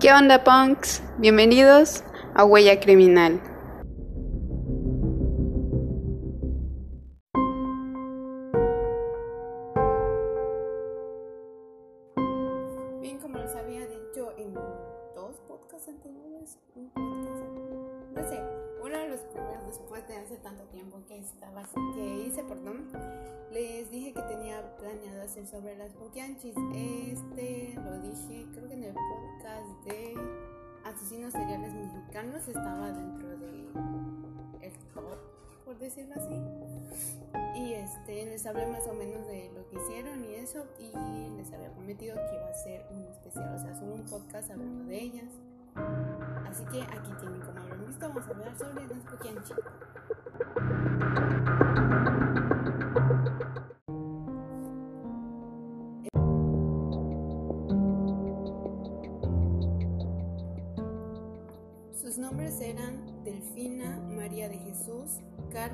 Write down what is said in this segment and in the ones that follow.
¿Qué onda, punks? Bienvenidos a Huella Criminal. Mexicanos estaba dentro de el top, por decirlo así. Y este les hablé más o menos de lo que hicieron y eso y les había prometido que iba a ser un especial, o sea, solo un podcast hablando de ellas. Así que aquí tienen como habrán visto, vamos a hablar sobre las. Sus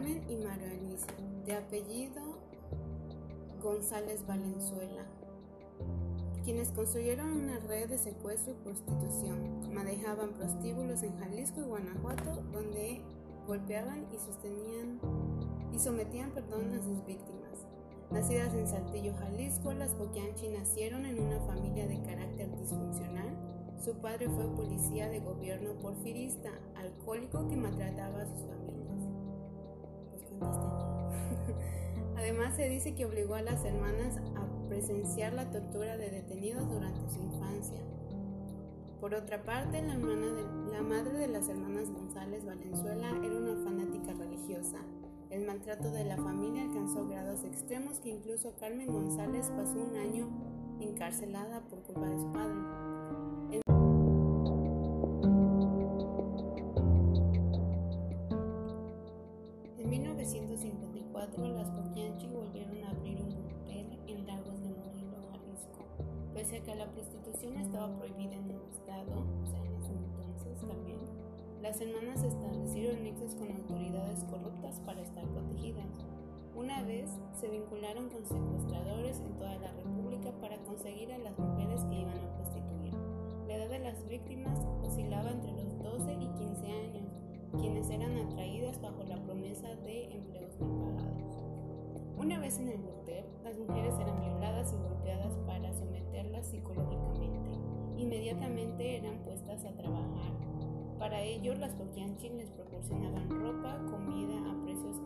Y María de apellido González Valenzuela, quienes construyeron una red de secuestro y prostitución. Manejaban prostíbulos en Jalisco y Guanajuato, donde golpeaban y sostenían y sometían perdón, a sus víctimas. Nacidas en Saltillo, Jalisco, las Boquianchi nacieron en una familia de carácter disfuncional su padre fue policía de gobierno porfirista, alcohólico que maltrataba a sus familias. Además se dice que obligó a las hermanas a presenciar la tortura de detenidos durante su infancia. Por otra parte, la, la madre de las hermanas González Valenzuela era una fanática religiosa. El maltrato de la familia alcanzó grados extremos que incluso Carmen González pasó un año encarcelada por culpa de su padre. Vincularon con secuestradores en toda la República para conseguir a las mujeres que iban a prostituir. La edad de las víctimas oscilaba entre los 12 y 15 años, quienes eran atraídas bajo la promesa de empleos no pagados. Una vez en el burdel, las mujeres eran violadas y golpeadas para someterlas psicológicamente. Inmediatamente eran puestas a trabajar. Para ello, las Poquianchi les proporcionaban ropa, comida a precios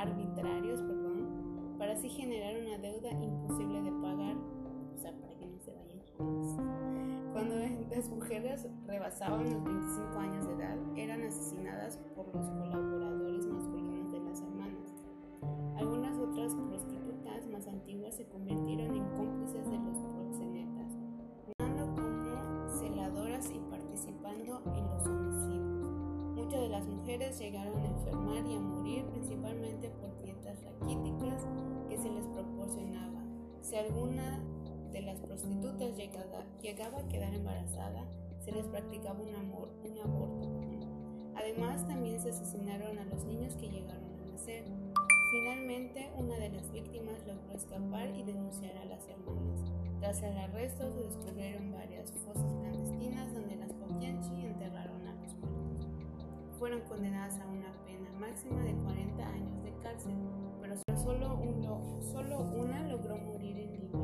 arbitrarios, perdón, para así generar una deuda imposible de pagar, o sea, para que no se vayan Cuando las mujeres rebasaban los 25 años de edad, eran asesinadas por los colaboradores masculinos de las hermanas. Algunas otras prostitutas más antiguas se convirtieron en cómplices de los proxenetas, jugando como celadoras y participando en los homicidios. Muchas de las mujeres llegaron a enfermar y a morir principalmente por dietas raquíticas se les proporcionaban. Si alguna de las prostitutas llegaba, llegaba a quedar embarazada, se les practicaba un, amor, un aborto. Además, también se asesinaron a los niños que llegaron a nacer. Finalmente, una de las víctimas logró escapar y denunciar a las hermanas. Tras el arresto, se descubrieron varias fosas clandestinas donde las Poquianchi enterraron a los muertos. Fueron condenadas a una pena máxima de 40 años de cárcel, pero solo, uno, solo una logró morir en libertad.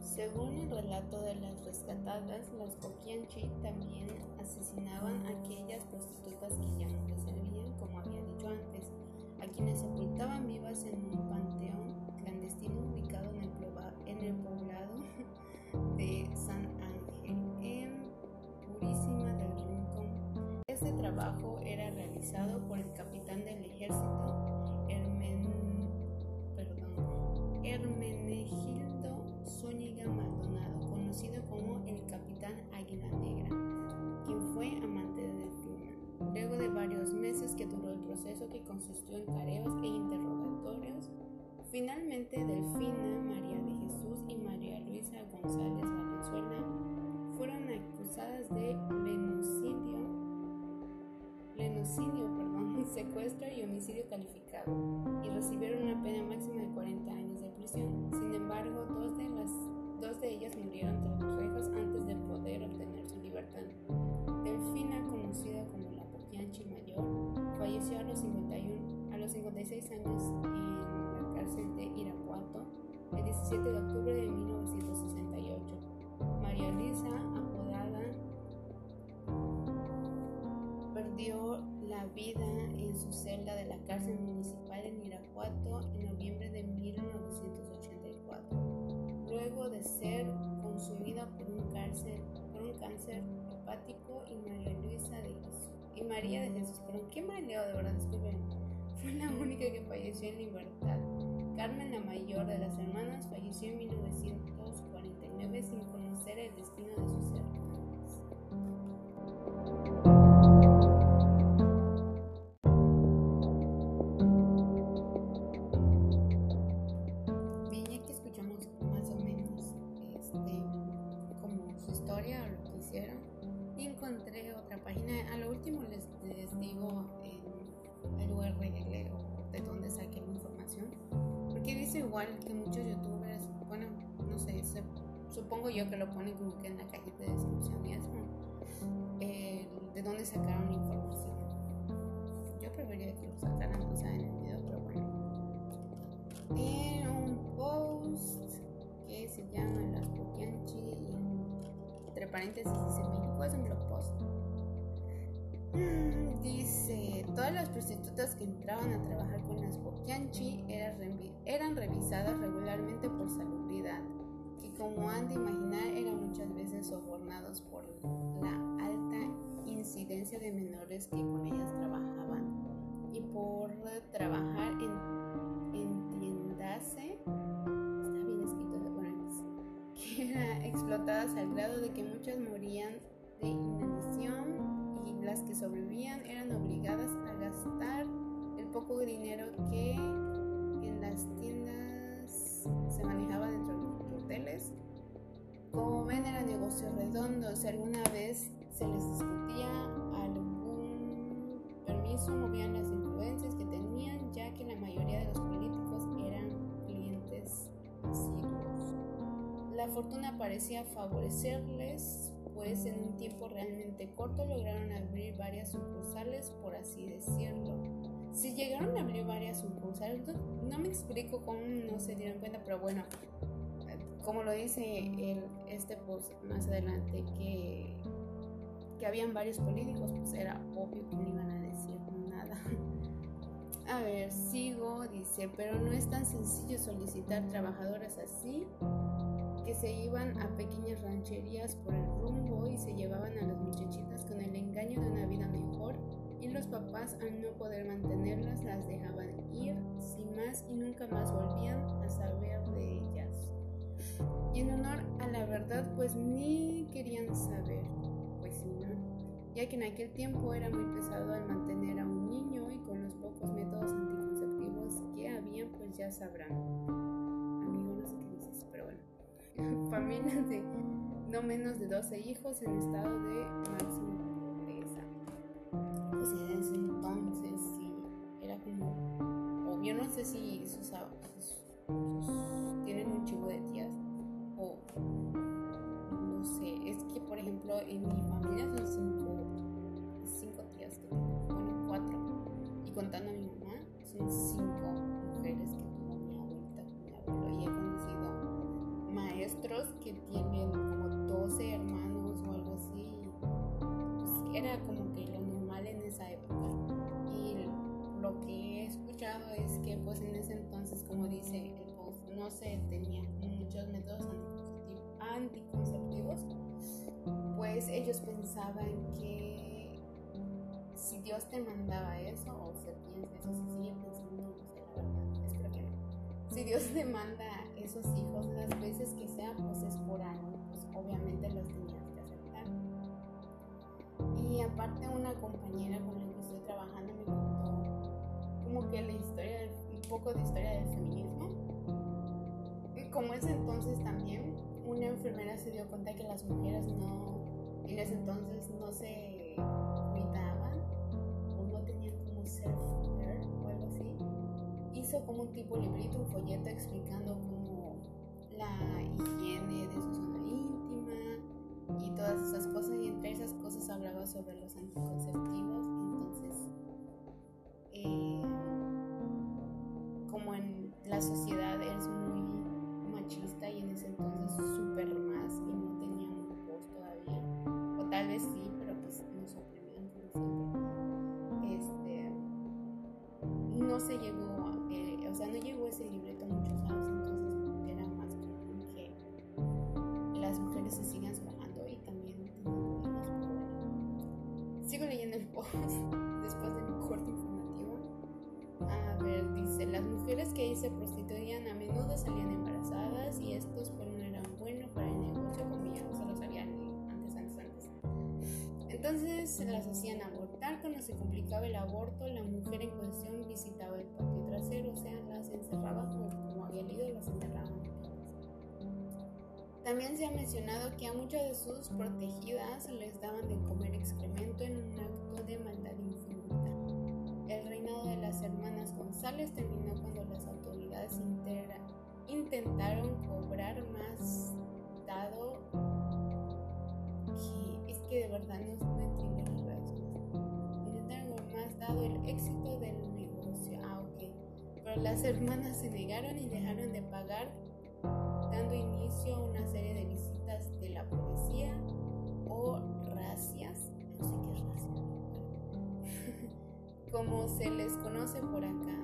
Según el relato de las rescatadas, las Poquianchi también asesinaban a aquellas prostitutas que ya no les servían, como había dicho antes, a quienes sepultaban vivas en un panteón clandestino ubicado en el, en el poblado de San Ángel, en Purísima del Rincón. Este trabajo era realizado por el capitán del ejército, Hermen, perdón, Hermenegildo Zúñiga Maldonado, conocido como el Capitán Águila Negra, quien fue amante de Delfina. Luego de varios meses que duró el proceso que consistió en Luisa, apodada, perdió la vida en su celda de la cárcel municipal en Irapuato en noviembre de 1984, luego de ser consumida por un cáncer, por un cáncer hepático y María Luisa de Jesús. Y María de Jesús, pero qué maleo de verdad, disculpen, fue la única que falleció en libertad. Carmen, la mayor de las hermanas, falleció en 1949 sin conocer el destino de sus hermanas. Supongo yo que lo ponen como que en la cajita de descripción y eso, eh, de dónde sacaron la información. Yo preferiría que lo sacaran, o sea, en el video, pero bueno. En un post que se llama Las Poquianchi, entre paréntesis dice México, es un blog post. Dice, todas las prostitutas que entraban a trabajar con las Poquianchi eran, eran revisadas regularmente por salubridad, que como han de imaginar eran muchas veces sobornados por la alta incidencia de menores que con ellas trabajaban. Y por trabajar en, en tiendase, está bien escrito que eran explotadas al grado de que muchas morían de inanición y las que sobrevivían eran obligadas a gastar el poco dinero que en las tiendas se manejaba Como ven, era negocio redondo. Si alguna vez se les discutía algún permiso, movían las influencias que tenían, ya que la mayoría de los políticos eran clientes asiduos. La fortuna parecía favorecerles pues en un tiempo realmente corto lograron abrir varias sucursales, por así decirlo. Si llegaron a abrir varias sucursales, no, me explico cómo no se dieron cuenta, pero bueno, como lo dice el, este post más adelante, que, que habían varios políticos, pues era obvio que no iban a decir nada. A ver, sigo, dice, pero no es tan sencillo solicitar trabajadoras así que se iban a pequeñas rancherías por el rumbo y se llevaban a las muchachitas con el engaño de una vida mejor y los papás al no poder mantenerlas las dejaban ir sin más y nunca más volvían a saber de. Y en honor a la verdad pues ni querían saber, pues sí, ¿no? Ya que en aquel tiempo era muy pesado al mantener a un niño y con los pocos métodos anticonceptivos que había pues ya sabrán. familias de no menos de 12 hijos en estado de máxima pobreza. Pues en ese entonces sí, era como, o yo no sé si sus, tienen en mi familia son cinco, cinco tías que tengo, bueno, cuatro, y contando a mi mamá, son cinco mujeres que tuvo mi abuelita, mi abuelo, y he conocido maestros que tienen ellos pensaban que si Dios te mandaba eso, o se piensa eso, se sigue pensando, no sé, la verdad, espero que no. Si Dios te manda esos hijos las veces que sean, pues es por algo, pues obviamente los tenías que aceptar. Y aparte una compañera con la que estoy trabajando me contó como que la historia, un poco de historia del feminismo. Y como es entonces también, una enfermera se dio cuenta que las mujeres no, en ese entonces no se cuidaban o no tenían como ser hizo como un tipo librito, un folleto explicando cómo la higiene de su zona íntima y todas esas cosas. Y entre esas cosas hablaba sobre los anticonceptivos. Entonces, eh, como en la sociedad es muy machista y en ese entonces súper Sí, Entonces las hacían abortar. Cuando se complicaba el aborto, la mujer en cuestión visitaba el patio trasero, o sea, las encerraban como, había leído, las encerraban. También se ha mencionado que a muchas de sus protegidas les daban de comer excremento en un acto de maldad infinita. El reinado de las hermanas González terminó cuando las autoridades intentaron cobrar más dado que que de verdad no, no entiendo las razones. Intentaron cobrar más dado el éxito del negocio. Ah, ok. Pero las hermanas se negaron y dejaron de pagar, dando inicio a una serie de visitas de la policía o racias. No sé qué es racia. Como se les conoce por acá.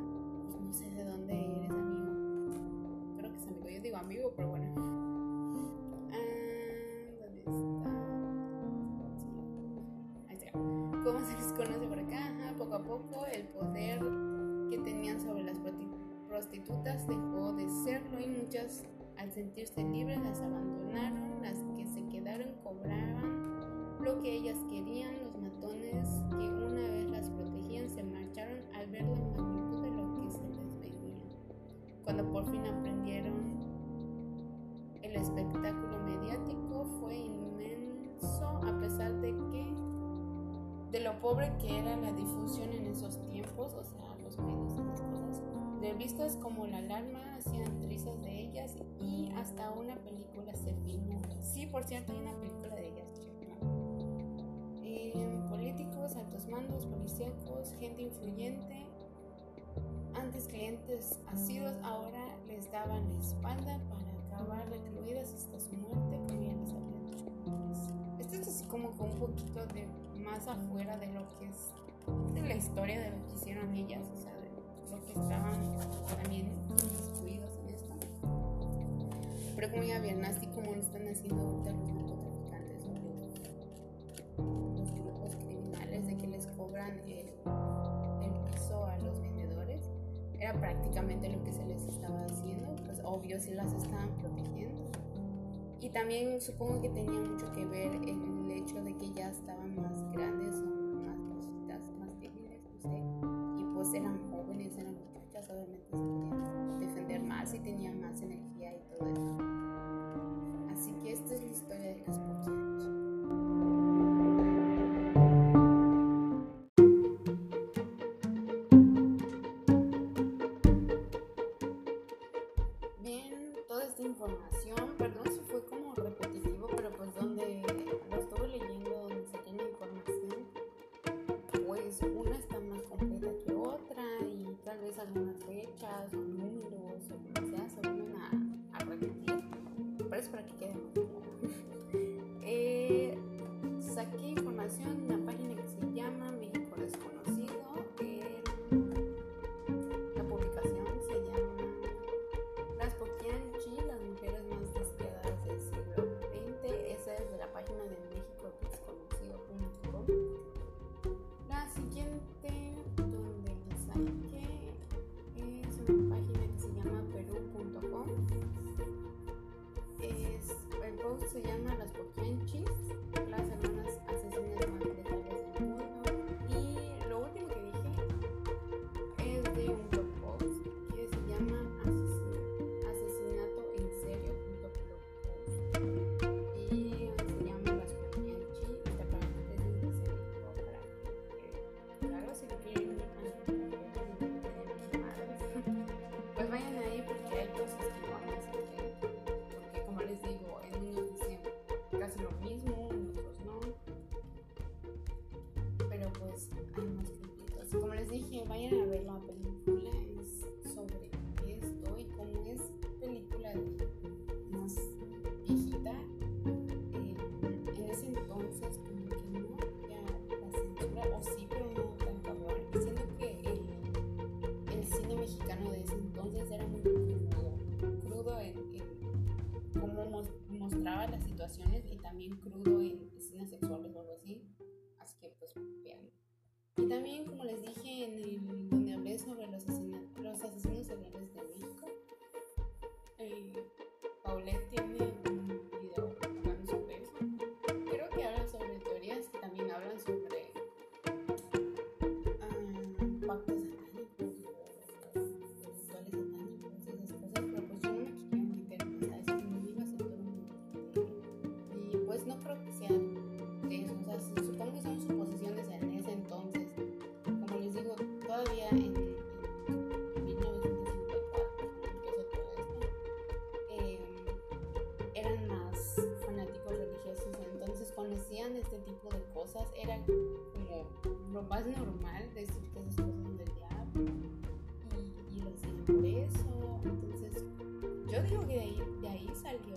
Pues no sé de dónde eres, amigo. Creo que es amigo. Yo digo amigo, pero bueno. Se conoce por acá? Poco a poco el poder que tenían sobre las prostitutas dejó de serlo y muchas al sentirse libres las abandonaron, las que se quedaron cobraban lo que ellas querían, pobre que era la difusión en esos tiempos, o sea, los medios y esas cosas. Revistas como La Alarma hacían trizas de ellas y hasta una película se filmó. Sí, por cierto, hay una película de ellas. Eh, políticos, altos mandos, policíacos, gente influyente. Antes clientes asiduos, ahora les daban la espalda para acabar recluidas hasta su muerte. Esto es así como con un poquito de más afuera de lo que es de la historia de lo que hicieron ellas, o sea, de lo que estaban también inmiscuidos en esto. Pero como ya vieron, así como lo están haciendo ahorita los narcotraficantes los grupos criminales de que les cobran el, el piso a los vendedores, era prácticamente lo que se les estaba haciendo, pues obvio si las estaban protegiendo. Y también supongo que tenía mucho que ver el hecho de que ya estaban más grandes o más cositas, más débiles, no sé. Y pues eran jóvenes, eran muchachas, obviamente se podían defender más y tenían más energía y todo eso. Se llama pues hay más conflictos. Como les dije, vayan a ver la película, sobre esto y como es película más viejita, eh, en ese entonces como que no había la censura, o sí, pero no tan cabrón. Siento que el, cine mexicano de ese entonces era muy crudo, crudo en, cómo mostraba las situaciones y también crudo en escenas sexuales también, como les dije en el, donde hablé sobre los asesinos, los asesinos sobre los cosas eran como lo más normal de decir que esas cosas del diablo y, y lo hacían. Entonces, yo digo que de ahí, de ahí salió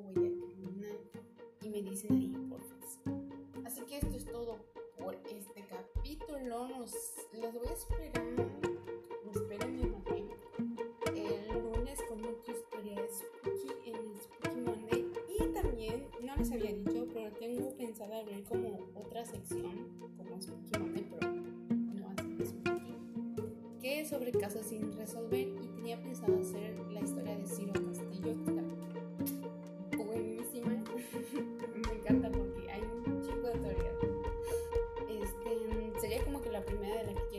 Guayaquilina y me dicen ahí, porfa. Así que esto es todo por este capítulo. Nos, los voy a esperar. Me esperan el lunes con otra historia de Spooky en el Spooky Monday. Y también, no les había dicho, pero tengo pensado abrir como otra sección, como Spooky Monday, pero no así de Spooky, que es sobre casos sin resolver. Y tenía pensado hacer la historia de Ciro Castillo. primera de la